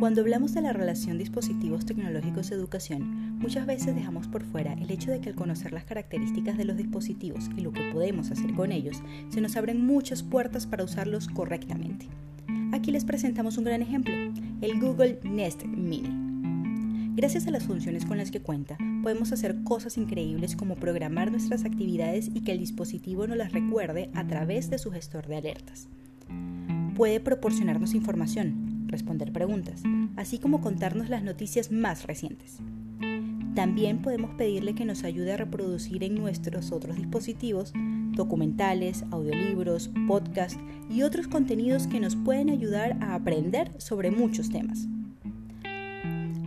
Cuando hablamos de la relación dispositivos tecnológicos-educación, muchas veces dejamos por fuera el hecho de que al conocer las características de los dispositivos y lo que podemos hacer con ellos, se nos abren muchas puertas para usarlos correctamente. Aquí les presentamos un gran ejemplo, el Google Nest Mini. Gracias a las funciones con las que cuenta, podemos hacer cosas increíbles como programar nuestras actividades y que el dispositivo nos las recuerde a través de su gestor de alertas. Puede proporcionarnos información, responder preguntas, así como contarnos las noticias más recientes. También podemos pedirle que nos ayude a reproducir en nuestros otros dispositivos documentales, audiolibros, podcasts y otros contenidos que nos pueden ayudar a aprender sobre muchos temas.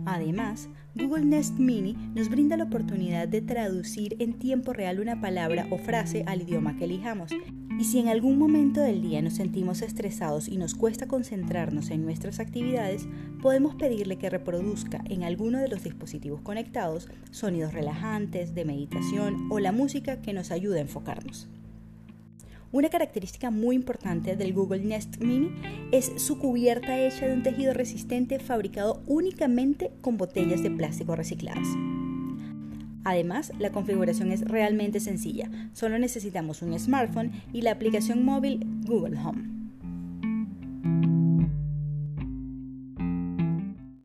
Además, Google Nest Mini nos brinda la oportunidad de traducir en tiempo real una palabra o frase al idioma que elijamos y si en algún momento del día nos sentimos estresados y nos cuesta concentrarnos en nuestras actividades, podemos pedirle que reproduzca en alguno de los dispositivos conectados sonidos relajantes, de meditación o la música que nos ayude a enfocarnos. Una característica muy importante del Google Nest Mini es su cubierta hecha de un tejido resistente fabricado únicamente con botellas de plástico recicladas. Además, la configuración es realmente sencilla. Solo necesitamos un smartphone y la aplicación móvil Google Home.